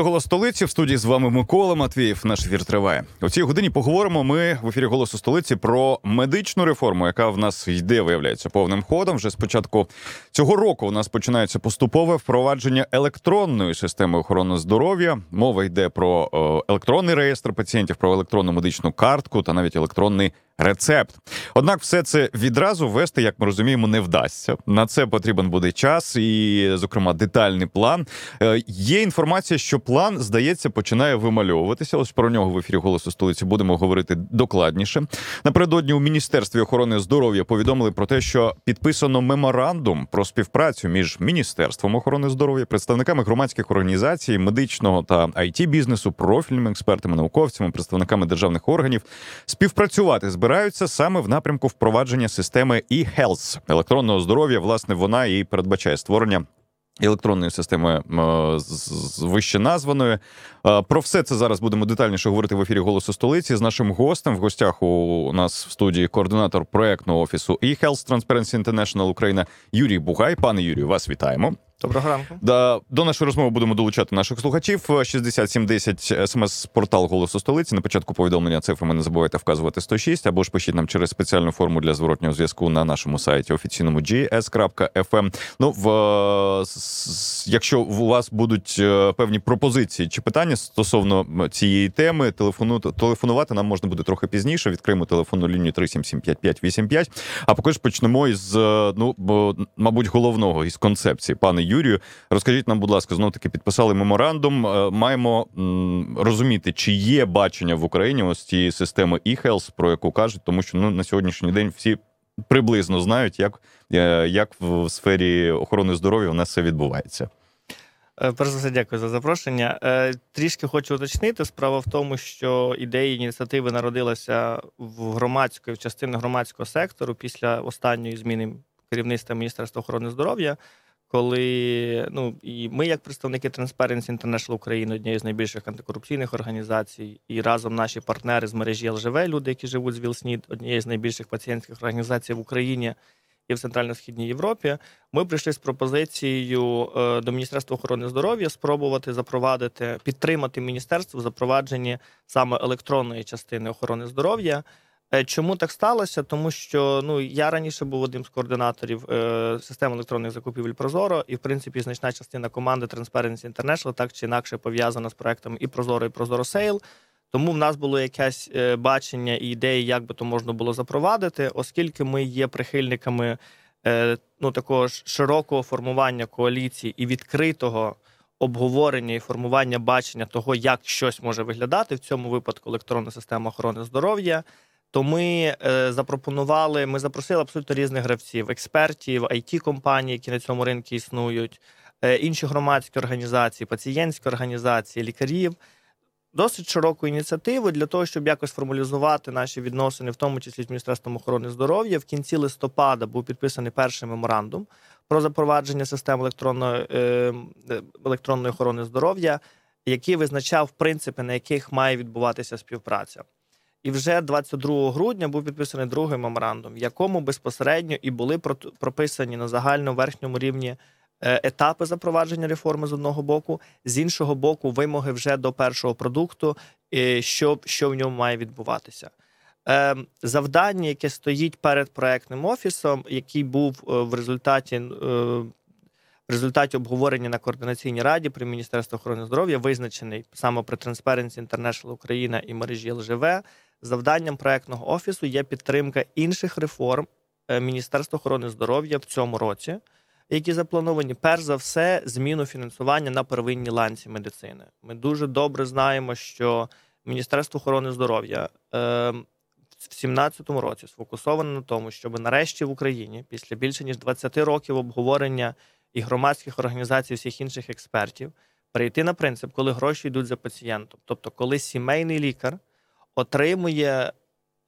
Це голос столиці. В студії з вами Микола Матвієв. Наш ефір триває. У цій годині поговоримо ми в ефірі голосу столиці про медичну реформу, яка в нас йде, виявляється, повним ходом. Вже з початку цього року у нас починається поступове впровадження електронної системи охорони здоров'я. Мова йде про е, електронний реєстр пацієнтів, про електронну медичну картку та навіть електронний рецепт. Однак, все це відразу ввести, як ми розуміємо, не вдасться. На це потрібен буде час і, зокрема, детальний план. Е, Є інформація, що план здається починає вимальовуватися. Ось про нього в ефірі голосу столиці будемо говорити докладніше. Напередодні у міністерстві охорони здоров'я повідомили про те, що підписано меморандум про співпрацю між міністерством охорони здоров'я, представниками громадських організацій, медичного та it бізнесу, профільними експертами, науковцями, представниками державних органів співпрацювати збираються саме в напрямку впровадження системи e-health електронного здоров'я. Власне, вона і передбачає створення. Електронної системи е, з- вище названої Е, про все це зараз будемо детальніше говорити в ефірі Голосу столиці з нашим гостем. В гостях у нас в студії координатор проектного офісу eHealth Transparency International Україна Юрій Бугай. Пане Юрію, вас вітаємо. Доброго ранку. Да, до нашої розмови будемо долучати наших слухачів. 6710 смс-портал голосу столиці. На початку повідомлення цифрами не забувайте вказувати 106, або ж пишіть нам через спеціальну форму для зворотнього зв'язку на нашому сайті офіційному gs.fm. Ну, в, якщо у вас будуть е, певні пропозиції чи питання стосовно цієї теми, телефону, телефонувати нам можна буде трохи пізніше. Відкриємо телефонну лінію 3775585. А поки ж почнемо із, е, ну, мабуть, головного із концепції. Пане Юрію, розкажіть нам, будь ласка, знов таки підписали меморандум. Е, Маємо розуміти, чи є бачення в Україні ось цієї системи e-health, про яку кажуть, тому що ну на сьогоднішній день всі приблизно знають, як, е, як в сфері охорони здоров'я у нас це відбувається. Е, Перш за все, дякую за запрошення. Трішки хочу уточнити. Справа в тому, що ідея ініціативи народилася в громадської в частини громадського сектору після останньої зміни керівництва Міністерства охорони здоров'я. Коли ну і ми, як представники Transparency International України, однієї з найбільших антикорупційних організацій, і разом наші партнери з мережі ЛЖВ, люди, які живуть з ВІЛСНІД, однієї з найбільших пацієнтських організацій в Україні і в Центрально-Східній Європі, ми прийшли з пропозицією е, до Міністерства охорони здоров'я спробувати запровадити, підтримати міністерство в запровадженні саме електронної частини охорони здоров'я. Е, Чому так сталося? Тому що ну я раніше був одним з координаторів е, системи електронних закупівель Прозоро, і в принципі значна частина команди Transparency International так чи інакше пов'язана з проектами і Прозоро, і Прозоро Сейл. Тому в нас було якесь е, бачення і ідеї, як би то можна було запровадити, оскільки ми є прихильниками е, ну такого широкого формування коаліції і відкритого обговорення і формування бачення того, як щось може виглядати в цьому випадку електронна система охорони здоров'я. То ми е, запропонували, ми запросили абсолютно різних гравців, експертів, it компаній, які на цьому ринку існують, е, інші громадські організації, пацієнтські організації, лікарів. Досить широку ініціативу для того, щоб якось формалізувати наші відносини, в тому числі з Міністерством охорони здоров'я. В кінці листопада був підписаний перший меморандум про запровадження систем електронної, е, електронної охорони здоров'я, який визначав принципи, на яких має відбуватися співпраця. І вже 22 грудня був підписаний другий меморандум, в якому безпосередньо і були прописані на загальному верхньому рівні е, етапи запровадження реформи з одного боку, з іншого боку, вимоги вже до першого продукту, е, що, що в ньому має відбуватися. Е, Завдання, яке стоїть перед проектним офісом, який був е, в результаті. В результаті обговорення на координаційній раді при Міністерстві охорони здоров'я визначений саме при Transparency International Україна і мережі ЛЖВ. Завданням проектного офісу є підтримка інших реформ е, Міністерства охорони здоров'я в цьому році, які заплановані перш за все зміну фінансування на первинній ланці медицини. Ми дуже добре знаємо, що Міністерство охорони здоров'я е, в 2017 році сфокусовано на тому, щоб нарешті в Україні, після більше ніж 20 років обговорення і громадських організацій, всіх інших експертів, перейти на принцип, коли гроші йдуть за пацієнтом. Тобто, коли сімейний лікар отримує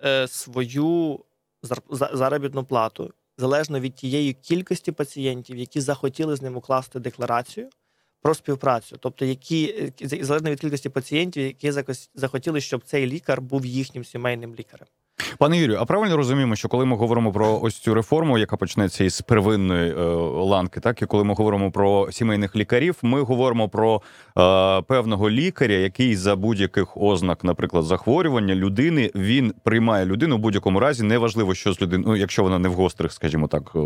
е, свою зар- заробітну плату залежно від тієї кількості пацієнтів, які захотіли з ним укласти декларацію про співпрацю, тобто які е, залежно від кількості пацієнтів, які захотіли, щоб цей лікар був їхнім сімейним лікарем. Пане Юрію, а правильно розуміємо, що коли ми говоримо про ось цю реформу, яка почнеться із первинної е, ланки, так і коли ми говоримо про сімейних лікарів, ми говоримо про е, певного лікаря, який за будь-яких ознак, наприклад, захворювання людини, він приймає людину в будь-якому разі, неважливо, що з людиною, ну, якщо вона не в гострих, скажімо так, е,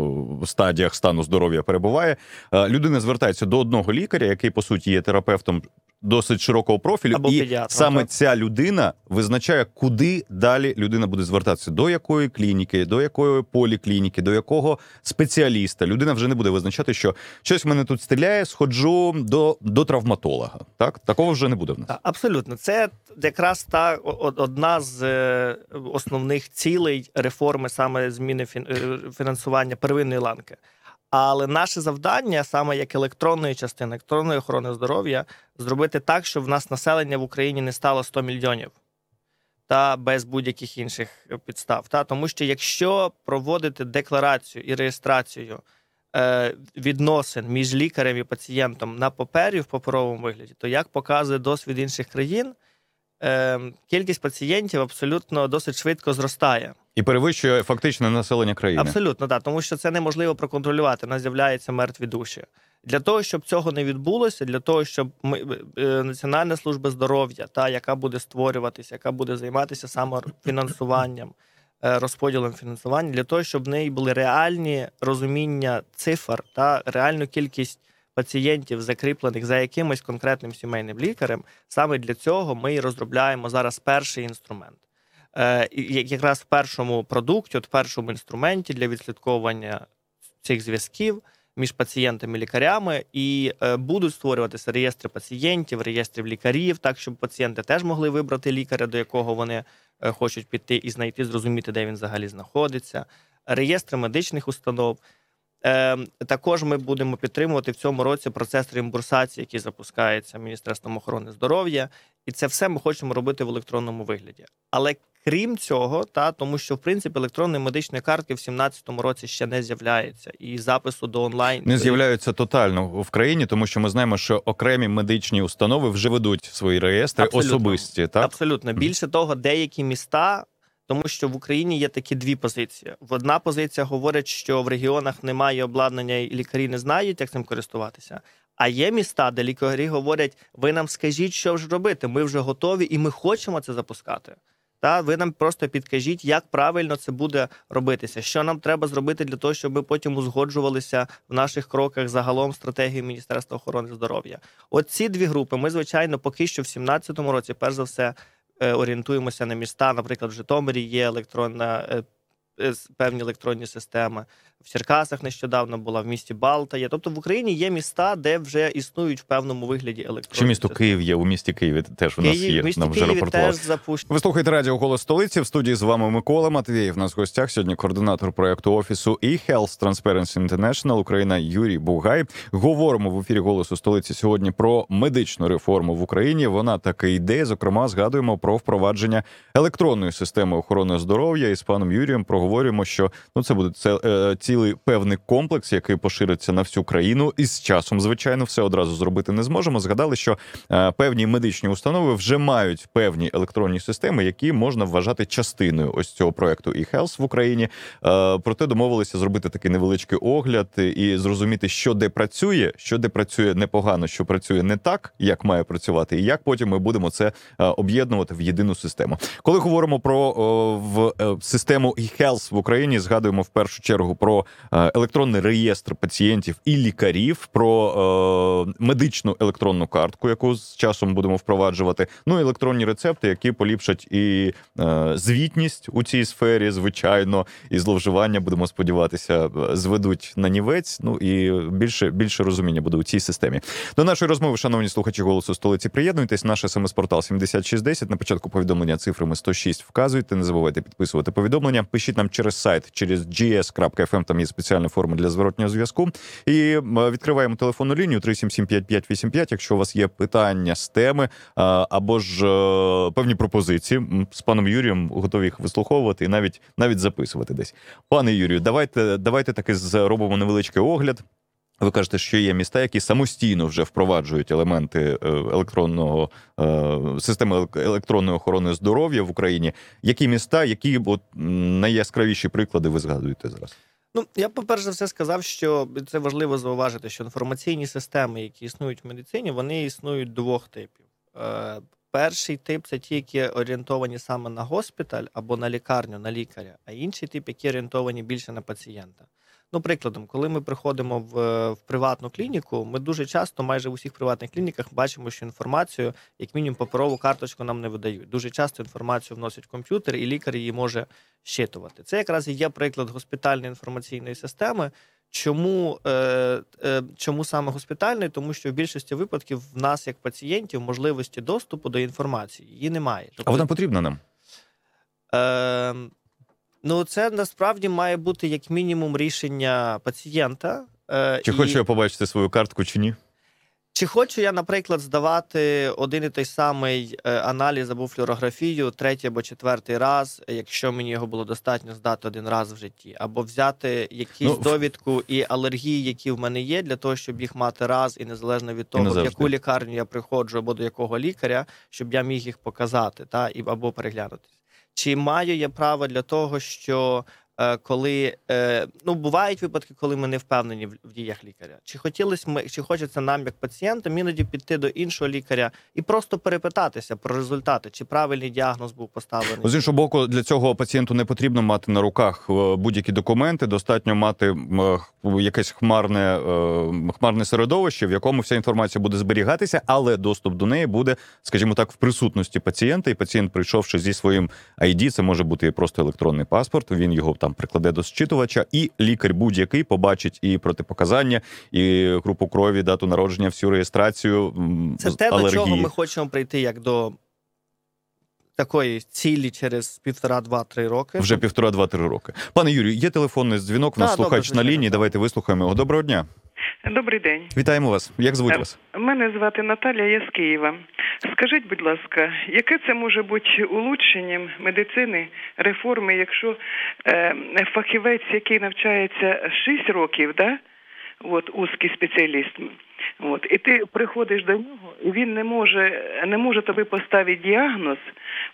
стадіях стану здоров'я перебуває. Е, людина звертається до одного лікаря, який по суті є терапевтом досить широкого профілю, Або і саме так. ця людина визначає, куди далі людина буде звертатися, до якої клініки, до якої поліклініки, до якого спеціаліста. Людина вже не буде визначати, що щось в мене тут стріляє, сходжу до, до травматолога. Так такого вже не буде в нас. Абсолютно, це якраз та одна з е, основних цілей реформи саме зміни е, фінансування первинної ланки. Але наше завдання, саме як електронної частини, електронної охорони здоров'я, зробити так, щоб в нас населення в Україні не стало 100 мільйонів та без будь-яких інших е, підстав. Та тому що якщо проводити декларацію і реєстрацію е, відносин між лікарем і пацієнтом на папері в паперовому вигляді, то як показує досвід інших країн, е, кількість пацієнтів абсолютно досить швидко зростає. І перевищує фактичне населення країни. Абсолютно, так, тому що це неможливо проконтролювати. У нас з'являються мертві душі. Для того, щоб цього не відбулося, для того, щоб ми, е, Національна служба здоров'я, та яка буде створюватися, яка буде займатися саме фінансуванням, е, розподілом фінансування, для того, щоб в неї були реальні розуміння цифр та реальну кількість пацієнтів, закріплених за якимось конкретним сімейним лікарем, саме для цього ми і розробляємо зараз перший інструмент. Е, якраз в першому продукті, от в першому інструменті для відслідковування цих зв'язків між пацієнтами і лікарями, і е, будуть створюватися реєстри пацієнтів, реєстрів лікарів, так щоб пацієнти теж могли вибрати лікаря, до якого вони е, хочуть піти, і знайти, зрозуміти, де він взагалі знаходиться, реєстри медичних установ. Е, також ми будемо підтримувати в цьому році процес реімбурсації, який запускається Міністерством охорони здоров'я, і це все ми хочемо робити в електронному вигляді. Але крім цього, та тому що в принципі електронної медичної картки в 2017 році ще не з'являється, і запису до онлайн Не з'являються тотально в країні, тому що ми знаємо, що окремі медичні установи вже ведуть свої реєстри Абсолютно. особисті. Так Абсолютно. Більше того, деякі міста, тому що в Україні є такі дві позиції. Одна позиція говорить, що в регіонах немає обладнання, і лікарі не знають, як цим користуватися. А є міста, де лікарі говорять: ви нам скажіть, що ж робити. Ми вже готові і ми хочемо це запускати. Та ви нам просто підкажіть, як правильно це буде робитися, що нам треба зробити для того, щоб ми потім узгоджувалися в наших кроках загалом стратегії Міністерства охорони здоров'я. От ці дві групи ми, звичайно, поки що в 2017 році, перш за все, е, орієнтуємося на міста. Наприклад, в Житомирі є електронна. е, е, Певні електронні системи в Черкасах нещодавно була в місті Балта. Є тобто в Україні є міста, де вже існують в певному вигляді електронні Ще місто. Київ є у місті Києві. Теж у нас Київ, є. місті Нам вже Києві теж запущено. Ви слухаєте радіо Голос столиці. В студії з вами Микола Матвієв. У нас в гостях сьогодні координатор проекту офісу e-Health Transparency International Україна Юрій Бугай. Говоримо в ефірі Голосу столиці сьогодні про медичну реформу в Україні. Вона таки йде. Зокрема, згадуємо про впровадження електронної системи охорони здоров'я. І з паном Юрієм проговорюємо, що ну це буде це е, цілий певний комплекс, який пошириться на всю країну. І з часом, звичайно, все одразу зробити не зможемо. Згадали, що е, певні медичні установи вже мають певні електронні системи, які можна вважати частиною ось цього проекту e-Health в Україні. Е, проте домовилися зробити такий невеличкий огляд і зрозуміти, що де працює, що де працює непогано, що працює не так, як має працювати, і як потім ми будемо це е, об'єднувати в єдину систему. Коли говоримо про в систему e-Health в Україні, згадуємо в першу чергу про е, електронний реєстр пацієнтів і лікарів, про е, медичну електронну картку, яку з часом будемо впроваджувати. Ну і електронні рецепти, які поліпшать і е, звітність у цій сфері, звичайно, і зловживання будемо сподіватися, зведуть на нівець. Ну і більше більше розуміння буде у цій системі. До нашої розмови, шановні слухачі голосу столиці, приєднуйтесь. Наш смс-портал 7610. На початку повідомлення цифрами 106 вказуйте. Не забувайте підписувати повідомлення. Пишіть нам через сайт, через gs.fm, Там є спеціальна форма для зворотнього зв'язку. І е, відкриваємо телефонну лінію 3775585, Якщо у вас є питання з теми або ж е, певні пропозиції з паном Юрієм, готові їх вислуховувати і навіть навіть записувати десь. Пане Юрію, давайте давайте таки зробимо невеличкий огляд. Ви кажете, що є міста, які самостійно вже впроваджують елементи е, електронного е, системи електронної охорони здоров'я в Україні. Які міста, які от найяскравіші приклади ви згадуєте зараз? Ну, я, по-перше, за все сказав, що це важливо зауважити, що інформаційні системи, які існують в медицині, вони існують двох типів. Е, Перший тип це ті, які орієнтовані саме на госпіталь або на лікарню, на лікаря, а інший тип, які орієнтовані більше на пацієнта. Ну, прикладом, коли ми приходимо в, в приватну клініку, ми дуже часто, майже в усіх приватних клініках, бачимо, що інформацію, як мінімум, паперову карточку нам не видають. Дуже часто інформацію вносять в комп'ютер, і лікар її може щитувати. Це якраз і є приклад госпітальної інформаційної системи. Чому е, е, чому саме госпітальний? Тому що в більшості випадків в нас, як пацієнтів, можливості доступу до інформації її немає. Тобто, а вона потрібна нам? Е, Ну, це насправді має бути як мінімум рішення пацієнта. Е, Чи і... хочу я побачити свою картку, чи ні? Чи хочу я, наприклад, здавати один і той самий е, аналіз або флюорографію третій або четвертий раз, якщо мені його було достатньо здати один раз в житті, або взяти якісь ну, довідку і алергії, які в мене є, для того, щоб їх мати раз, і незалежно від того, в яку лікарню я приходжу або до якого лікаря, щоб я міг їх показати, та і або переглянути. Чи маю я право для того, що коли е, ну бувають випадки, коли ми не впевнені в діях лікаря. Чи хотілося ми, чи хочеться нам, як пацієнтам, іноді піти до іншого лікаря і просто перепитатися про результати, чи правильний діагноз був поставлений? З іншого боку, для цього пацієнту не потрібно мати на руках е, будь-які документи. Достатньо мати якесь хмарне хмарне середовище, в якому вся інформація буде зберігатися, але доступ до неї буде, скажімо так, в присутності пацієнта. І пацієнт, прийшовши зі своїм ID, це може бути просто електронний паспорт. Він його там там прикладе до зчитувача, і лікар будь-який побачить і протипоказання, і групу крові, дату народження, всю реєстрацію. Це те, алергії. до чого ми хочемо прийти, як до. Такої цілі через півтора, два-три роки. Вже півтора, два-три роки. Пане Юрію, є телефонний дзвінок. У нас слухач добре, на лінії. Давайте вислухаємо його. Доброго дня. Добрий день. Вітаємо вас. Як звуть е, вас? Мене звати Наталя, я з Києва. Скажіть, будь ласка, яке це може бути улучшенням медицини, реформи, якщо е, фахівець, який навчається 6 років, да? От узкий спеціаліст, От і ти приходиш до нього, і він не може не може тобі поставити діагноз.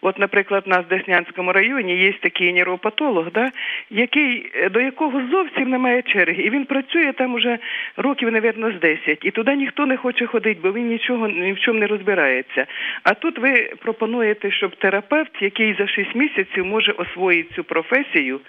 От, наприклад, у нас в Деснянському районі є такий нейропатолог, да, який до якого зовсім немає черги, і він працює там уже років, навірно, з 10. І туди ніхто не хоче ходити, бо він нічого ні в чому не розбирається. А тут ви пропонуєте, щоб терапевт, який за 6 місяців може освоїти цю професію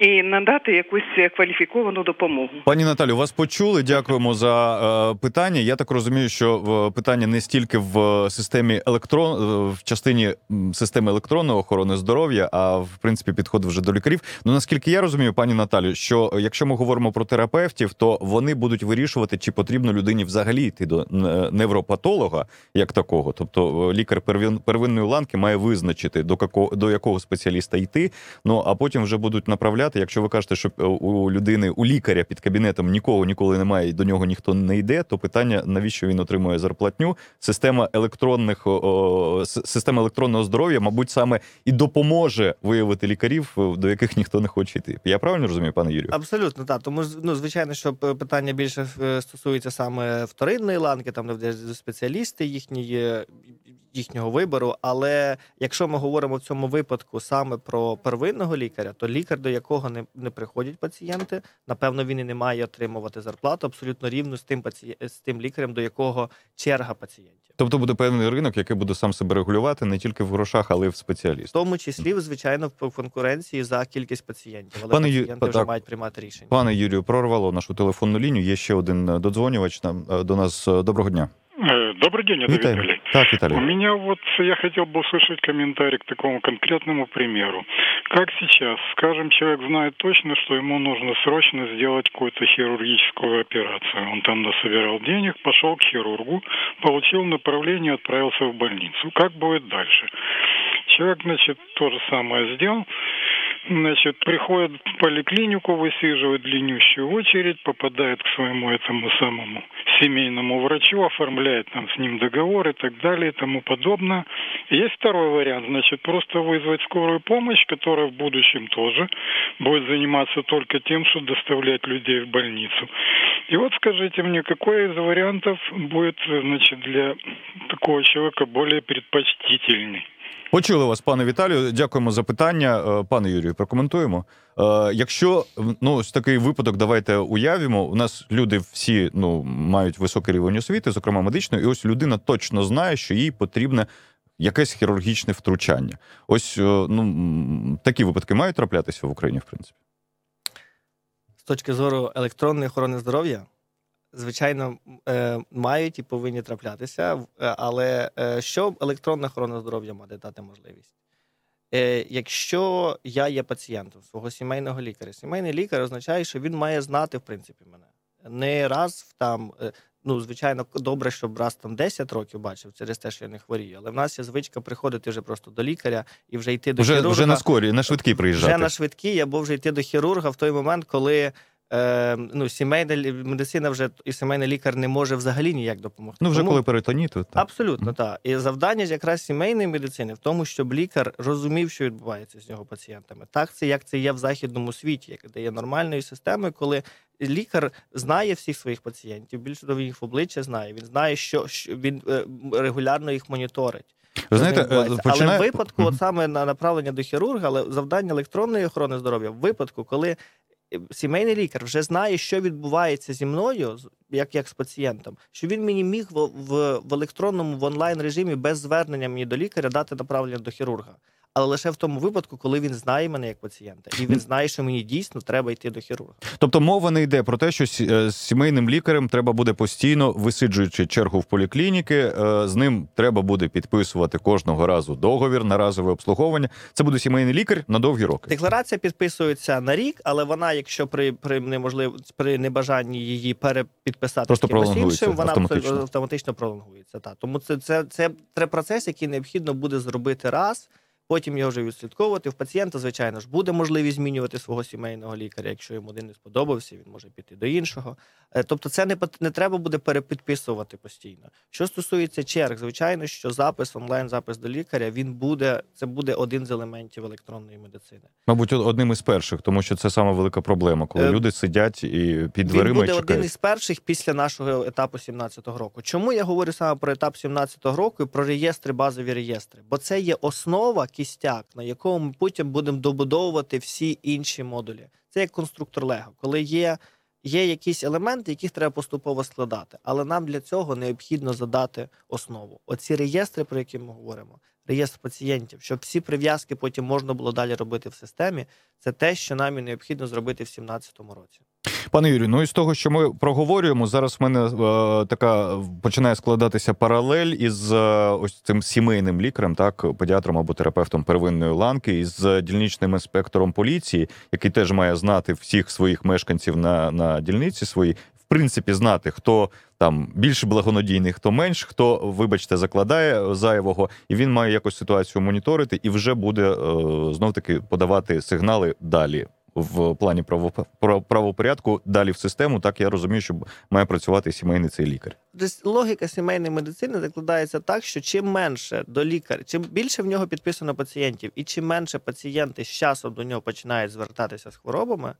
і надати якусь кваліфіковану допомогу. Пані Наталю, вас почули. Дякуємо за е, питання. Я так розумію, що питання не стільки в системі електрон е, в частині системи електронної охорони здоров'я, а в принципі підход вже до лікарів. Ну наскільки я розумію, пані Наталю, що якщо ми говоримо про терапевтів, то вони будуть вирішувати, чи потрібно людині взагалі йти до невропатолога як такого, тобто е, лікар первинної ланки має визначити до какого до якого спеціаліста йти. Ну а потім вже будуть направляти сказати, якщо ви кажете, що е, у людини, у лікаря під кабінетом нікого ніколи немає, і до нього ніхто не йде, то питання, навіщо він отримує зарплатню? Система електронних система електронного здоров'я, мабуть, саме і допоможе виявити лікарів, е, до яких ніхто не хоче йти. Я правильно розумію, пане Юрію? Абсолютно так. Тому ну, звичайно, що питання більше е, стосується саме вторинної ланки, там де спеціалісти їхні їхнього вибору. Але якщо ми говоримо в цьому випадку саме про первинного лікаря, то лікар, до якого не не приходять пацієнти, напевно, він і не має отримувати зарплату абсолютно рівну з тим паці... з тим лікарем, до якого черга пацієнтів. Тобто буде певний ринок, який буде сам себе регулювати не тільки в грошах, але й в спеціалістах. В тому числі, звичайно, в конкуренції за кількість пацієнтів. Але Пане пацієнти Ю... вже так. мають приймати рішення. Пане Юрію, прорвало нашу телефонну лінію. Є ще один додзвонювач. Нам е, до нас доброго дня. Добрый день, это Виталий. Виталий. Так, Виталий. У меня вот, я хотел бы услышать комментарий к такому конкретному примеру. Как сейчас, скажем, человек знает точно, что ему нужно срочно сделать какую-то хирургическую операцию. Он там насобирал денег, пошел к хирургу, получил направление, отправился в больницу. Как будет дальше? Человек, значит, то же самое сделал, Значит, приходит в поликлинику, высиживает длиннющую очередь, попадает к своему этому самому семейному врачу, оформляет там с ним договор и так далее и тому подобное. Есть второй вариант, значит, просто вызвать скорую помощь, которая в будущем тоже будет заниматься только тем, что доставлять людей в больницу. И вот скажите мне, какой из вариантов будет, значит, для такого человека более предпочтительный? Почули вас, пане Віталію. Дякуємо за питання. Е, Пане Юрію, прокоментуємо. Е, Якщо ну ось такий випадок, давайте уявимо. У нас люди всі ну мають високий рівень освіти, зокрема медичної, і ось людина точно знає, що їй потрібне якесь хірургічне втручання. Ось е, ну такі випадки мають траплятися в Україні, в принципі. З точки зору електронної охорони здоров'я, звичайно, е, мають і повинні траплятися. Е, Але е, що електронна охорона здоров'я може дати можливість? Якщо я є пацієнтом свого сімейного лікаря, сімейний лікар означає, що він має знати, в принципі, мене. Не раз в там. Ну, звичайно, добре, щоб раз там 10 років бачив через те, що я не хворію. Але в нас є звичка приходити вже просто до лікаря і вже йти до Вже, хірурга. вже на скорі, на швидкій приїжджати. Вже на швидкій, або вже йти до хірурга в той момент, коли е, ну, сімейна медицина вже і сімейний лікар не може взагалі ніяк допомогти. Ну, вже Тому- коли перитоніт, то так. Абсолютно, Мгм. так. І завдання якраз сімейної медицини в тому, щоб лікар розумів, що відбувається з його пацієнтами. Так, це як це є в західному світі, як де є нормальною системою, коли лікар знає всіх своїх пацієнтів, більше він їх в обличчя знає. Він знає, що, що він е, регулярно їх моніторить. Ви знаєте, е, починає... Але в випадку, от саме на направлення до хірурга, але завдання електронної охорони здоров'я, в випадку, коли сімейний лікар вже знає, що відбувається зі мною, як, як з пацієнтом, що він мені міг в, в, в електронному в онлайн режимі без звернення мені до лікаря дати направлення до хірурга. Але лише в тому випадку, коли він знає мене як пацієнта, і він знає, що мені дійсно треба йти до хірурга. Тобто мова не йде про те, що е, з сімейним лікарем треба буде постійно висиджуючи чергу в поліклініки, е, з ним треба буде підписувати кожного разу договір на разове обслуговування. Це буде сімейний лікар на довгі роки. Декларація підписується на рік, але вона, якщо при, при неможлив при небажанні її перепідписати Просто іншим, вона автоматично, автоматично пролонгується. Та. Тому це, це, це, це процес, який необхідно буде зробити раз. Потім його вже відслідковувати. В пацієнта, звичайно ж, буде можливість змінювати свого сімейного лікаря. Якщо йому один не сподобався, він може піти до іншого. Е, Тобто, це не не треба буде перепідписувати постійно. Що стосується черг, звичайно, що запис онлайн, запис до лікаря, він буде це буде один з елементів електронної медицини. Мабуть, одним із перших, тому що це сама велика проблема, коли Е, люди сидять і під Він дверима і буде один із перших після нашого етапу 17-го року. Чому я говорю саме про етап 17-го року і про реєстри, базові реєстри? Бо це є основа кістяк, на якому ми потім будемо добудовувати всі інші модулі. Це як конструктор Лего, коли є. Є якісь елементи, яких треба поступово складати, але нам для цього необхідно задати основу. Оці реєстри, про які ми говоримо, реєстр пацієнтів, щоб всі прив'язки потім можна було далі робити в системі. Це те, що нам і необхідно зробити в 2017 році. Пане Юрію, ну і з того, що ми проговорюємо, зараз в мене е, така починає складатися паралель із е, ось цим сімейним лікарем, так, педіатром або терапевтом первинної ланки, із дільничним інспектором поліції, який теж має знати всіх своїх мешканців на, на дільниці своїй. В принципі, знати, хто там більш благонадійний, хто менш, хто, вибачте, закладає зайвого, і він має якось ситуацію моніторити і вже буде е, знов таки подавати сигнали далі в плані право- правопорядку далі в систему. Так я розумію, що має працювати сімейний цей лікар. Десь логіка сімейної медицини закладається так, що чим менше до лікаря, чим більше в нього підписано пацієнтів, і чим менше пацієнти з часом до нього починають звертатися з хворобами,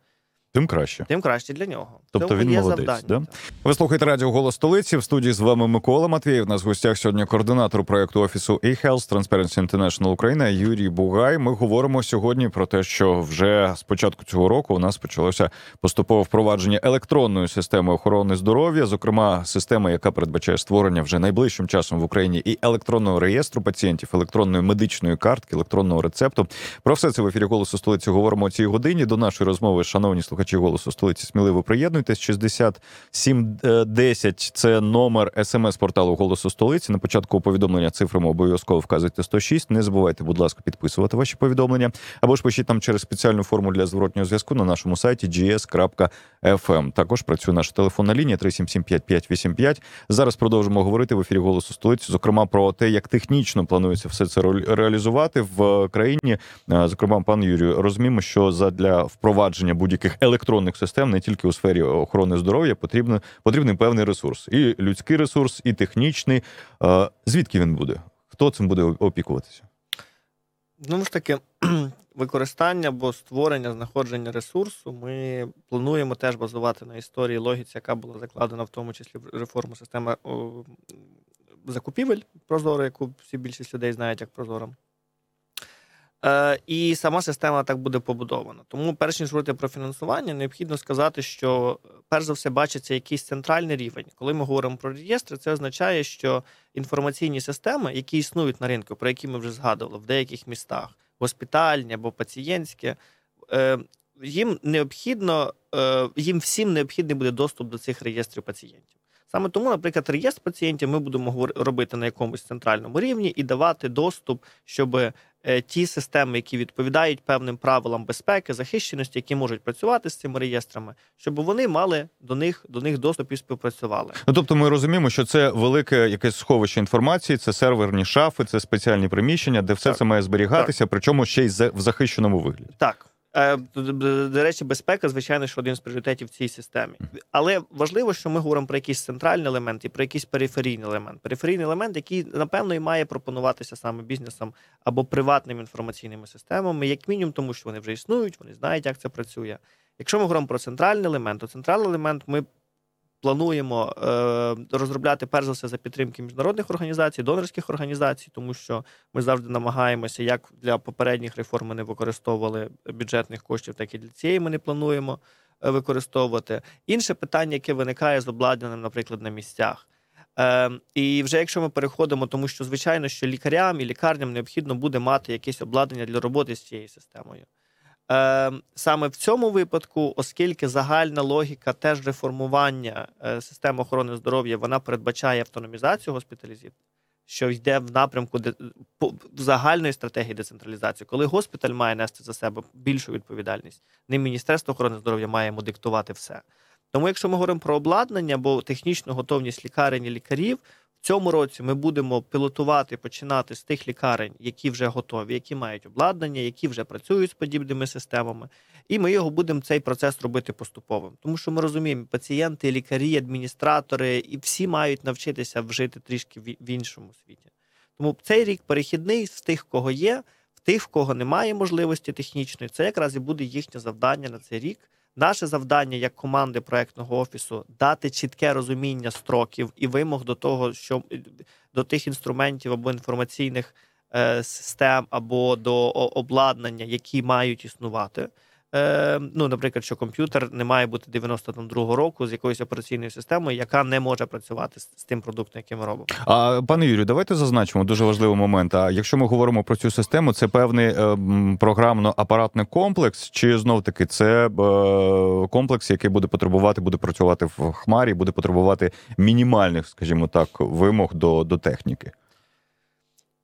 Тим краще. тим краще для нього. Тобто Тому він є молодець, завдання. да? Ви слухаєте радіо Голос столиці. В студії з вами Микола Матвієв. Нас в гостях сьогодні координатор проекту офісу eHealth Transparency International Україна Юрій Бугай. Ми говоримо сьогодні про те, що вже з початку цього року у нас почалося поступове впровадження електронної системи охорони здоров'я, зокрема система, яка передбачає створення вже найближчим часом в Україні і електронного реєстру пацієнтів, електронної медичної картки, електронного рецепту. Про все це в ефірі голосу столиці говоримо о цій годині. До нашої розмови, шановні слухачі. голосу столиці, сміливо приєднуйтесь. 6710 – це номер смс-порталу Голосу столиці. На початку повідомлення цифрами обов'язково вказуйте 106. Не забувайте, будь ласка, підписувати ваші повідомлення або ж пишіть там через спеціальну форму для зворотнього зв'язку на нашому сайті gs.fm. Також працює наша телефонна лінія 3775585. Зараз продовжимо говорити в ефірі Голосу столиці, зокрема про те, як технічно планується все це ре- реалізувати в країні. Е, Зокрема, пан Юрію, розуміємо, що задля впровадження будь-яких електронних систем не тільки у сфері охорони здоров'я потрібно потрібний певний ресурс, і людський ресурс, і технічний. Звідки він буде? Хто цим буде опікуватися? Знову ж таки, використання або створення, знаходження ресурсу ми плануємо теж базувати на історії логіці, яка була закладена в тому числі в реформу системи закупівель Прозоро, яку всі більшість людей знають як Прозоро. Е, і сама система так буде побудована. Тому, перш ніж говорити про фінансування, необхідно сказати, що перш за все бачиться якийсь центральний рівень. Коли ми говоримо про реєстри, це означає, що інформаційні системи, які існують на ринку, про які ми вже згадували в деяких містах, госпітальні або пацієнтські, е, їм необхідно, е, їм всім необхідний буде доступ до цих реєстрів пацієнтів. Саме тому, наприклад, реєстр пацієнтів ми будемо робити на якомусь центральному рівні і давати доступ, щоб е, ті системи, які відповідають певним правилам безпеки, захищеності, які можуть працювати з цими реєстрами, щоб вони мали до них до них доступ і співпрацювали. Ну тобто, ми розуміємо, що це велике якесь сховище інформації, це серверні шафи, це спеціальні приміщення, де все Так. це має зберігатися, причому ще й в захищеному вигляді. Так. Е, До речі, безпека, звичайно, що один з пріоритетів в цій системі. Але важливо, що ми говоримо про якийсь центральний елемент і про якийсь периферійний елемент. Периферійний елемент, який, напевно, і має пропонуватися саме бізнесом або приватними інформаційними системами, як мінімум, тому що вони вже існують, вони знають, як це працює. Якщо ми говоримо про центральний елемент, то центральний елемент ми плануємо е, розробляти перш за все за підтримки міжнародних організацій, донорських організацій, тому що ми завжди намагаємося, як для попередніх реформ ми не використовували бюджетних коштів, так і для цієї ми не плануємо е, використовувати. Інше питання, яке виникає з обладнанням, наприклад, на місцях. Е, і вже якщо ми переходимо, тому що звичайно, що лікарям і лікарням необхідно буде мати якесь обладнання для роботи з цією системою. Е, саме в цьому випадку, оскільки загальна логіка теж реформування е, системи охорони здоров'я вона передбачає автономізацію госпіталізів, що йде в напрямку де, загальної стратегії децентралізації, коли госпіталь має нести за себе більшу відповідальність, не Міністерство охорони здоров'я має йому диктувати все. Тому, якщо ми говоримо про обладнання або технічну готовність лікарень і лікарів, цьому році ми будемо пілотувати, починати з тих лікарень, які вже готові, які мають обладнання, які вже працюють з подібними системами, і ми його будемо цей процес робити поступовим. Тому що ми розуміємо, пацієнти, лікарі, адміністратори і всі мають навчитися вжити трішки в іншому світі. Тому цей рік перехідний з тих, кого є, в тих, в кого немає можливості технічної, це якраз і буде їхнє завдання на цей рік. Наше завдання як команди проектного офісу дати чітке розуміння строків і вимог до того, що до тих інструментів або інформаційних е, систем, або до обладнання, які мають існувати. Е, ну, наприклад, що комп'ютер не має бути 92-го року з якоюсь операційною системою, яка не може працювати з, з тим продуктом, який ми робимо. А пане Юрію, давайте зазначимо дуже важливий момент. А якщо ми говоримо про цю систему, це певний е, програмно-апаратний комплекс, чи знов таки це е, комплекс, який буде потребувати, буде працювати в хмарі, буде потребувати мінімальних, скажімо так, вимог до, до техніки.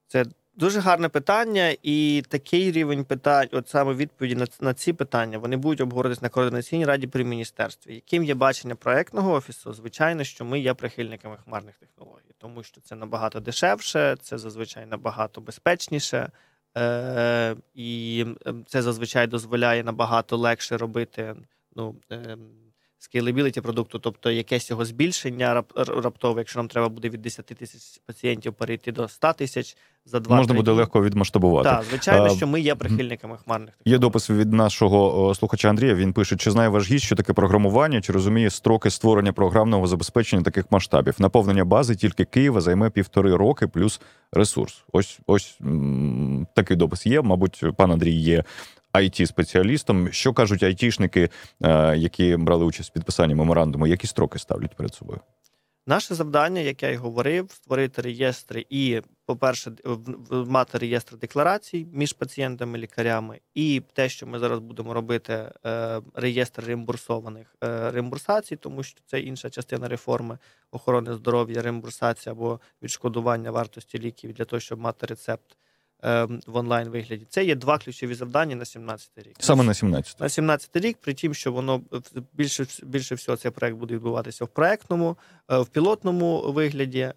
Це дуже гарне питання, і такий рівень питань, от саме відповіді на, на ці питання, вони будуть обговорюватися на координаційній раді при міністерстві. Яким є бачення проектного офісу? Звичайно, що ми є прихильниками хмарних технологій, тому що це набагато дешевше, це зазвичай набагато безпечніше. Е, і ем, це зазвичай дозволяє набагато легше робити ну, е, scalability продукту, тобто якесь його збільшення рап, раптове, якщо нам треба буде від 10 тисяч пацієнтів перейти до 100 тисяч за два Можна буде легко відмасштабувати. Так, звичайно, що ми є прихильниками хмарних технологій. Є допис від нашого слухача Андрія. Він пише: чи знає ваш гість, що таке програмування, чи розуміє строки створення програмного забезпечення таких масштабів? Наповнення бази тільки Києва займе півтори роки плюс ресурс. Ось ось такий допис є. Мабуть, пан Андрій є it спеціалістом. Що кажуть айтішники, е, які брали участь в підписанні меморандуму? Які строки ставлять перед собою? Наше завдання, як я й говорив, створити реєстри і, по-перше, мати реєстр декларацій між пацієнтами лікарями, і те, що ми зараз будемо робити, е, реєстр реімбурсованих е, реімбурсацій, тому що це інша частина реформи охорони здоров'я, реімбурсація або відшкодування вартості ліків для того, щоб мати рецепт в онлайн вигляді. Це є два ключові завдання на 17 рік. Саме на 17. На 17 рік, при тім, що воно в- більше більше всього цей проект буде відбуватися в проектному, е, в пілотному вигляді е,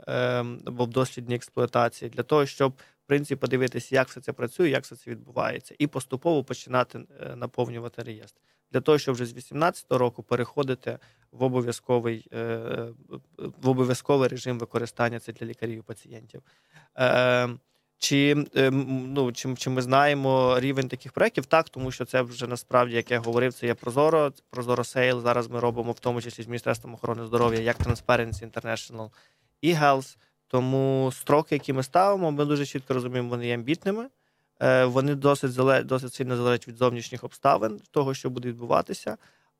або в дослідній експлуатації, для того, щоб в принципі подивитися, як все це працює, як все це відбувається, і поступово починати е, наповнювати реєстр. Для того, щоб вже з 18 року переходити в обов'язковий е, в обов'язковий режим використання це для лікарів і пацієнтів. Чи, е, ну, чи, чи ми знаємо рівень таких проєктів? Так, тому що це вже насправді, як я говорив, це є Прозоро, Прозоро Сейл. Зараз ми робимо в тому числі з Міністерством охорони здоров'я, як Transparency International і Health. Тому строки, які ми ставимо, ми дуже чітко розуміємо, вони є амбітними. Е, Вони досить досить сильно залежать від зовнішніх обставин, того, що буде відбуватися.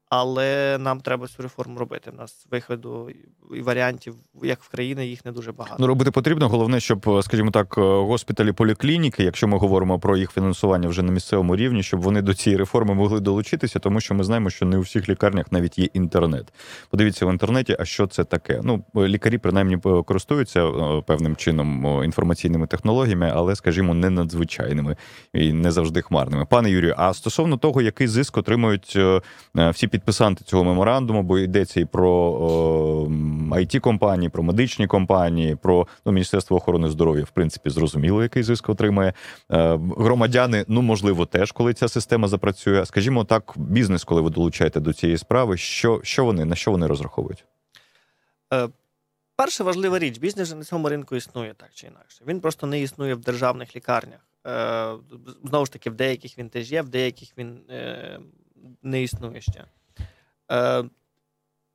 Але нам треба цю реформу робити. У нас виходу і варіантів, як в країни, їх не дуже багато. Ну, робити потрібно. Головне, щоб, е, скажімо так, е, госпіталі, поліклініки, якщо ми говоримо про їх фінансування вже на місцевому рівні, щоб вони до цієї реформи могли долучитися, тому що ми знаємо, що не у всіх лікарнях навіть є інтернет. Подивіться в інтернеті, а що це таке. Ну, е, лікарі принаймні користуються певним чином інформаційними технологіями, але, скажімо, не надзвичайними і не завжди хмарними. Пане Юрію, а стосовно того, який зиск отримують всі підписанти цього меморандуму, бо йдеться і про it компанії, про медичні компанії, про ну, Міністерство охорони здоров'я, в принципі, зрозуміло, який зиск отримає. Е, Громадяни, ну можливо, теж коли ця система запрацює. Скажімо так, бізнес, коли ви долучаєте до цієї справи, що, що вони на що вони розраховують? Перша важлива річ: бізнес на цьому ринку існує так чи інакше. Він просто не існує в державних лікарнях. Е, Знову ж таки, в деяких він теж є, в деяких він е, не існує ще. Е,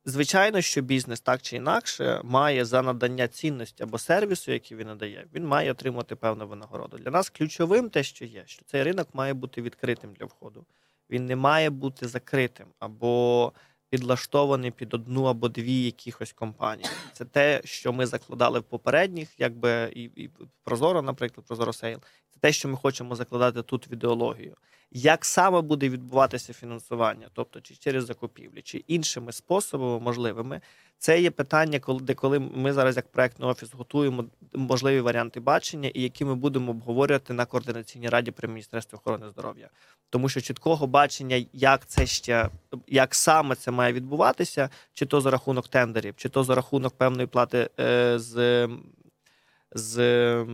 Звичайно, що бізнес так чи інакше має за надання цінності або сервісу, який він надає, він має отримати певну винагороду. Для нас ключовим те, що є, що цей ринок має бути відкритим для входу. Він не має бути закритим або підлаштований під одну або дві якихось компанії. Це те, що ми закладали в попередніх, якби і, і Прозоро, наприклад, Прозоро Сейл. Те, що ми хочемо закладати тут в ідеологію. Як саме буде відбуватися фінансування, тобто чи через закупівлі, чи іншими способами можливими, це є питання, коли де коли ми зараз, як проектний офіс, готуємо можливі варіанти бачення, і які ми будемо обговорювати на координаційній раді при міністерстві охорони здоров'я, тому що чіткого бачення, як це ще як саме це має відбуватися, чи то за рахунок тендерів, чи то за рахунок певної плати е, з, з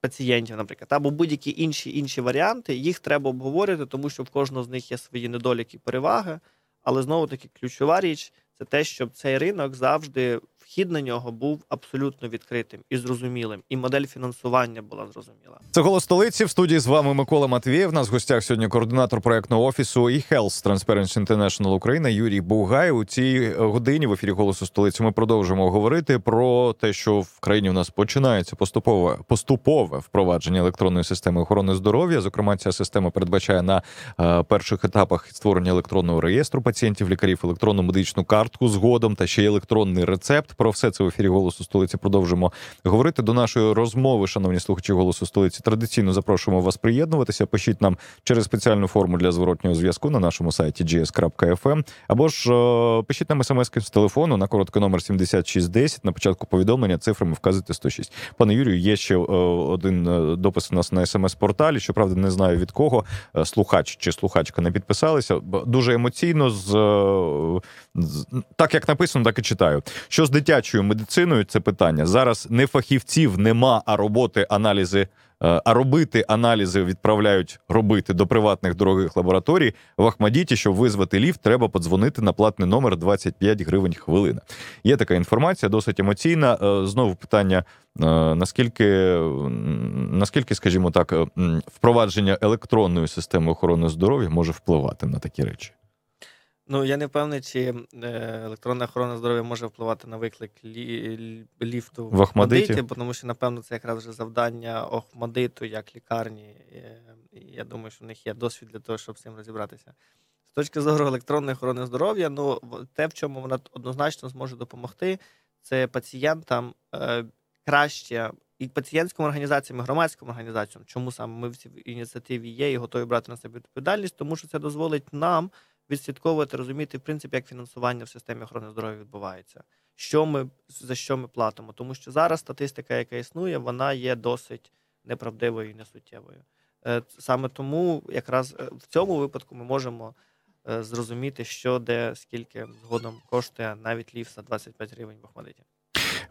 пацієнтів, наприклад, або будь-які інші інші варіанти, їх треба обговорювати, тому що в кожного з них є свої недоліки і переваги. Але знову таки ключова річ це те, щоб цей ринок завжди вхід на нього був абсолютно відкритим і зрозумілим, і модель фінансування була зрозуміла. Це голос столиці. В студії з вами Микола Матвієв. Нас в гостях сьогодні координатор проектного офісу e-Health Transparency International Україна Юрій Бугай. У цій годині в ефірі голосу столиці ми продовжимо говорити про те, що в країні у нас починається поступове поступове впровадження електронної системи охорони здоров'я. Зокрема, ця система передбачає на е, перших етапах створення електронного реєстру пацієнтів, лікарів, електронну медичну картку згодом та ще й електронний рецепт. Про все це в ефірі голосу столиці продовжимо говорити до нашої розмови, шановні слухачі голосу столиці. Традиційно запрошуємо вас приєднуватися. Пишіть нам через спеціальну форму для зворотнього зв'язку на нашому сайті gs.fm, або ж е, пишіть нам смс з телефону на короткий номер 7610. На початку повідомлення цифрами вказуйте 106. Пане Юрію, є ще е, один е, допис у нас на смс-порталі. Щоправда, не знаю від кого е, слухач чи слухачка не підписалися. Дуже емоційно з, е, з так як написано, так і читаю. Що з дитячою медициною це питання. Зараз не фахівців нема, а роботи аналізи. е, А робити аналізи відправляють робити до приватних дорогих лабораторій в Ахмадіті. Щоб визвати ліфт, треба подзвонити на платний номер 25 гривень хвилина. Є така інформація, досить емоційна. Е, Знову питання: е, наскільки, наскільки, скажімо так, впровадження електронної системи охорони здоров'я може впливати на такі речі? Ну я не впевнений, чи е, електронна охорона здоров'я може впливати на виклик лі, лі- ліфту В Охмадиті? тому що напевно це якраз вже завдання Охмадиту як лікарні. Е, і я думаю, що в них є досвід для того, щоб з цим розібратися. З точки зору електронної охорони здоров'я, ну те, в чому вона однозначно зможе допомогти, це пацієнтам е, краще і пацієнтським організаціям, і громадським організаціям. Чому саме ми в цій ініціативі є і готові брати на себе відповідальність, тому що це дозволить нам відслідковувати, розуміти, в принципі, як фінансування в системі охорони здоров'я відбувається. Що ми за що ми платимо? Тому що зараз статистика, яка існує, вона є досить неправдивою і несуттєвою. Е, Саме тому, якраз е, в цьому випадку, ми можемо е, зрозуміти, що де скільки згодом коштує навіть ліфса за 25 гривень в Охмадиті.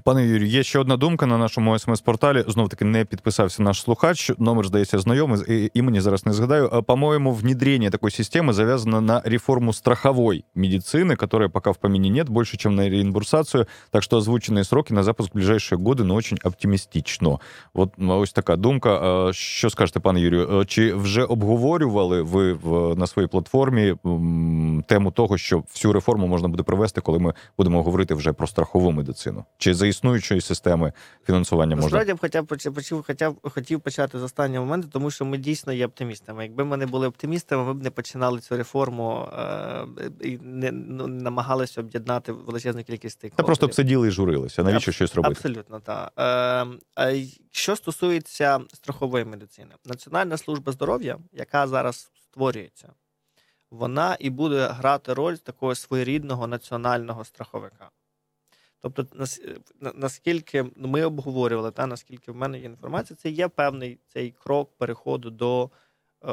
Пане Юрію, є ще одна думка на нашому смс-порталі. Знов таки не підписався наш слухач. Номер здається знайомий. і- Імені зараз не згадаю. А, По-моему, внедрение такой системы завязано на реформу страховой медицины, которая пока в помине нет, больше, чем на реимбурсацию. Так что озвученные сроки на запуск в ближайшие годы, ну, очень оптимістично. От ну, ось така думка. А, Що скажете, пане Юрію? Е, Чи вже обговорювали ви в, на своїй платформі м, тему того, що всю реформу можна буде провести, коли ми будемо говорити вже про страхову медицину? Чи за існуючої системи фінансування можна? Насправді я б хотів, поч- почав, хотів, хотів почати з останнього моменту, тому що ми дійсно є оптимістами. Якби ми не були оптимістами, ми б не починали цю реформу е, і не ну, намагалися об'єднати величезну кількість Та стейкхолдерів. просто б сиділи і журилися. Навіщо Аб- щось робити? Абсолютно так. Е, й- що стосується страхової медицини, Національна служба здоров'я, яка зараз створюється, вона і буде грати роль такого своєрідного національного страховика. Тобто, наскільки ну, ми обговорювали, та наскільки в мене є інформація, це є певний цей крок переходу до е,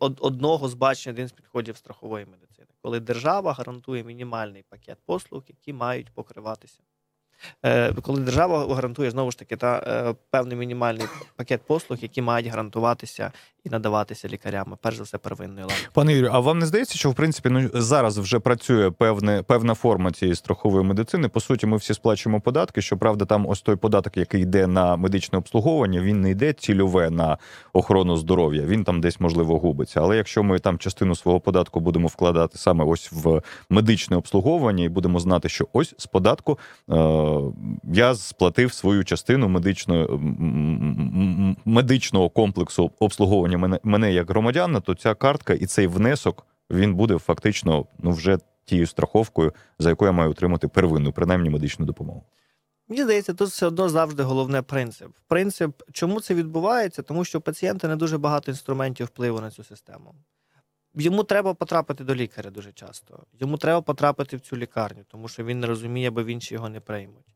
одного з бачень, один з підходів страхової медицини, коли держава гарантує мінімальний пакет послуг, які мають покриватися. Е, Коли держава гарантує знову ж таки та е, певний мінімальний пакет послуг, які мають гарантуватися і надаватися лікарями, перш за все первинної ланки. Пане Юрію, а вам не здається, що в принципі ну зараз вже працює певне певна форма цієї страхової медицини? По суті, ми всі сплачуємо податки. Щоправда, там ось той податок, який йде на медичне обслуговування, він не йде цільове на охорону здоров'я. Він там десь можливо губиться. Але якщо ми там частину свого податку будемо вкладати саме ось в медичне обслуговування, і будемо знати, що ось з податку е, я сплатив свою частину медичної м- м- м- медичного комплексу обслуговування мене, мене як громадяна, то ця картка і цей внесок він буде фактично ну вже тією страховкою, за яку я маю отримати первинну, принаймні медичну допомогу. Мені здається, тут все одно завжди головне принцип. Принцип, чому це відбувається? Тому що у пацієнта не дуже багато інструментів впливу на цю систему. Йому треба потрапити до лікаря дуже часто. Йому треба потрапити в цю лікарню, тому що він не розуміє, бо в інші його не приймуть.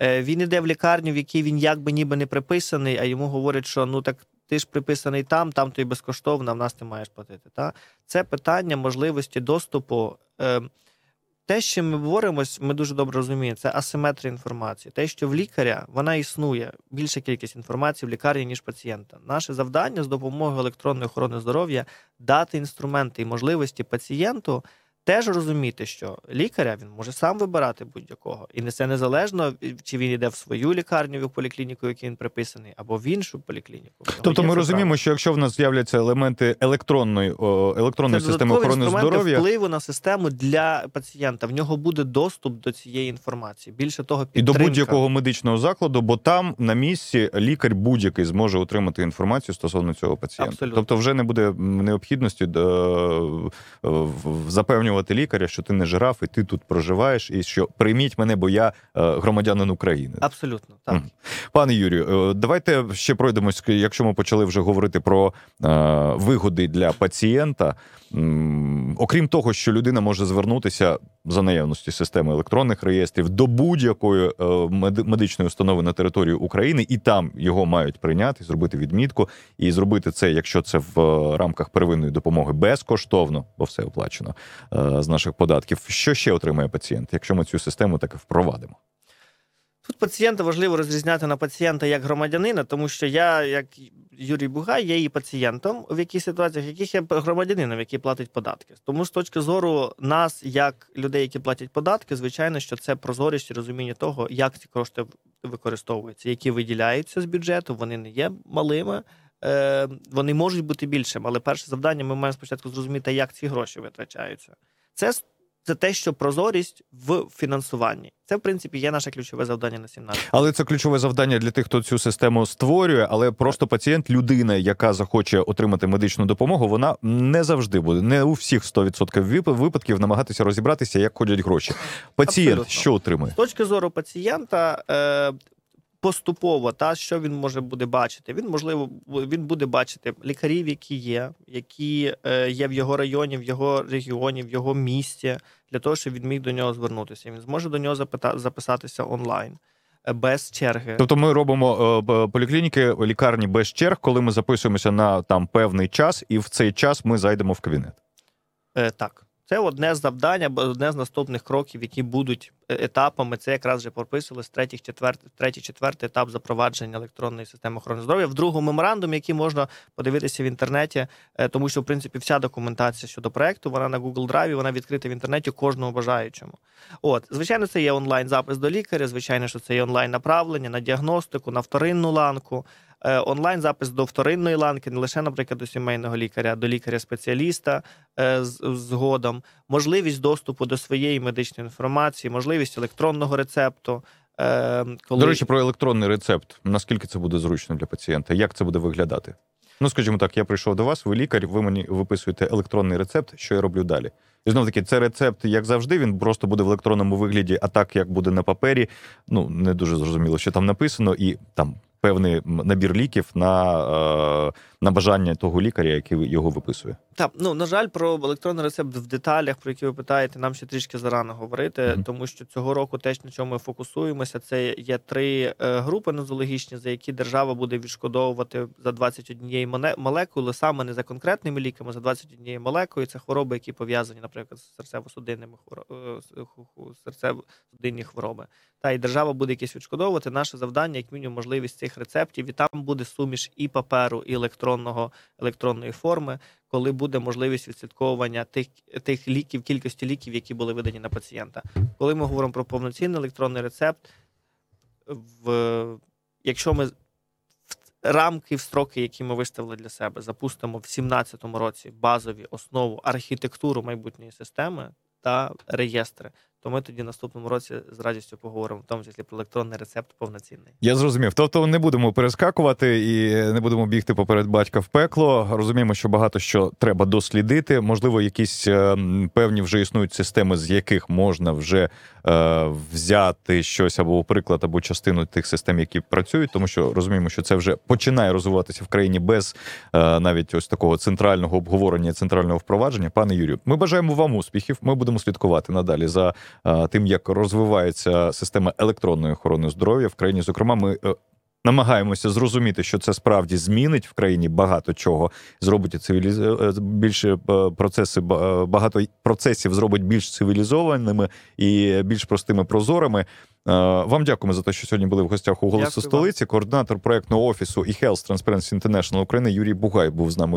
Е, Він іде в лікарню, в якій він якби ніби не приписаний, а йому говорять, що ну так ти ж приписаний там, там тобі безкоштовно, а в нас ти маєш платити. Та? Це питання можливості доступу. Е, те, з чим ми боремось, ми дуже добре розуміємо, це асиметрія інформації. Те, що в лікаря вона існує більша кількість інформації в лікарні, ніж пацієнта. Наше завдання з допомогою електронної охорони здоров'я дати інструменти і можливості пацієнту теж розуміти, що лікаря він може сам вибирати будь-якого, і це незалежно, чи він йде в свою лікарню в поліклініку, якій він приписаний, або в іншу поліклініку. Тобто ми розуміємо, право. що якщо в нас з'являться елементи електронної о, електронної Це системи охорони здоров'я, впливу на систему для пацієнта. В нього буде доступ до цієї інформації. Більше того, І до будь-якого медичного закладу, бо там на місці лікар будь-який зможе отримати інформацію стосовно цього пацієнта. Абсолютно. Тобто, вже не буде необхідності е, е, лікаря, що ти не жираф, і ти тут проживаєш, і що прийміть мене, бо я е, громадянин України. Абсолютно так. Пане Юрію, е, давайте ще пройдемось, якщо ми почали вже говорити про е, вигоди для пацієнта. Окрім того, що людина може звернутися за наявності системи електронних реєстрів до будь-якої е, медичної установи на території України, і там його мають прийняти, зробити відмітку, і зробити це, якщо це в е, рамках первинної допомоги, безкоштовно, бо все оплачено е, з наших податків. Що ще отримає пацієнт, якщо ми цю систему таки впровадимо? Тут пацієнта важливо розрізняти на пацієнта як громадянина, тому що я, як Юрій Бугай, є і пацієнтом в яких ситуаціях, яких я громадянином, який платить податки. Тому з точки зору нас, як людей, які платять податки, звичайно, що це прозорість і розуміння того, як ці кошти використовуються, які виділяються з бюджету, вони не є малими. Е, вони можуть бути більшими, але перше завдання ми маємо спочатку зрозуміти, як ці гроші витрачаються. Це це те, що прозорість в фінансуванні. Це, в принципі, є наше ключове завдання на 17. Але це ключове завдання для тих, хто цю систему створює. Але просто пацієнт, людина, яка захоче отримати медичну допомогу, вона не завжди буде, не у всіх 100% випадків намагатися розібратися, як ходять гроші. Пацієнт Абсолютно. що отримує? З точки зору пацієнта. Поступово, та що він може буде бачити? Він можливо він буде бачити лікарів, які є, які е, є в його районі, в його регіоні, в його місті, для того, щоб він міг до нього звернутися. Він зможе до нього запита- записатися онлайн е, без черги. Тобто ми робимо е, поліклініки, лікарні без черг, коли ми записуємося на там певний час, і в цей час ми зайдемо в кабінет. Е, так, це одне з завдань, або одне з наступних кроків, які будуть е, етапами. Це якраз вже прописували з третій, четвертий, третій, четвертий етап запровадження електронної системи охорони здоров'я. В другому меморандумі, який можна подивитися в інтернеті, е, тому що в принципі вся документація щодо проекту вона на Google Drive, вона відкрита в інтернеті кожному бажаючому. От, звичайно, це є онлайн запис до лікаря. Звичайно, що це є онлайн направлення на діагностику, на вторинну ланку. Е, Онлайн запис до вторинної ланки, не лише, наприклад, до сімейного лікаря, до лікаря-спеціаліста е, згодом, можливість доступу до своєї медичної інформації, можливість електронного рецепту. е, Коли... До речі, про електронний рецепт. Наскільки це буде зручно для пацієнта? Як це буде виглядати? Ну, скажімо так, я прийшов до вас, ви лікар, ви мені виписуєте електронний рецепт, що я роблю далі. І знов таки, це рецепт, як завжди, він просто буде в електронному вигляді, а так як буде на папері. Ну не дуже зрозуміло, що там написано, і там певний набір ліків на, е, на бажання того лікаря, який його виписує. Так, ну на жаль, про електронний рецепт в деталях, про які ви питаєте, нам ще трішки зарано говорити, Мгм. тому що цього року теж на чому ми фокусуємося. Це є три е, групи нозологічні, за які держава буде відшкодовувати за 21 моне- молекули, саме не за конкретними ліками, за 21 молекулою. Це хвороби, які пов'язані, наприклад, з серцево-судинними е, серцево-судинні хвороби. Та і держава буде якісь відшкодовувати. Наше завдання, як мінімум, можливість цих рецептів, і там буде суміш і паперу, і електронного електронної форми, коли буде можливість відслідковування тих тих ліків, кількості ліків, які були видані на пацієнта. Коли ми говоримо про повноцінний електронний рецепт, в якщо ми в рамки, в строки, які ми виставили для себе, запустимо в 2017 році базові основу архітектуру майбутньої системи та реєстри, то ми тоді наступному році з радістю поговоримо, в тому числі про електронний рецепт повноцінний. Я зрозумів. Тобто не будемо перескакувати і не будемо бігти поперед батька в пекло. Розуміємо, що багато що треба дослідити. Можливо, якісь е, певні вже існують системи, з яких можна вже е, взяти щось або приклад, або частину тих систем, які працюють, тому що розуміємо, що це вже починає розвиватися в країні без е, навіть ось такого центрального обговорення, центрального впровадження. Пане Юрію, ми бажаємо вам успіхів. Ми будемо слідкувати надалі за тим, як розвивається система електронної охорони здоров'я в країні. Зокрема, ми. е, Намагаємося зрозуміти, що це справді змінить в країні багато чого, зробить цивіліз... е, більше е, процеси, е, багато процесів зробить більш цивілізованими і більш простими прозорими. Е, Вам дякуємо за те, що сьогодні були в гостях у голосу Дякую вам. столиці. Координатор проектного офісу і Health Transparency International України Юрій Бугай був з нами у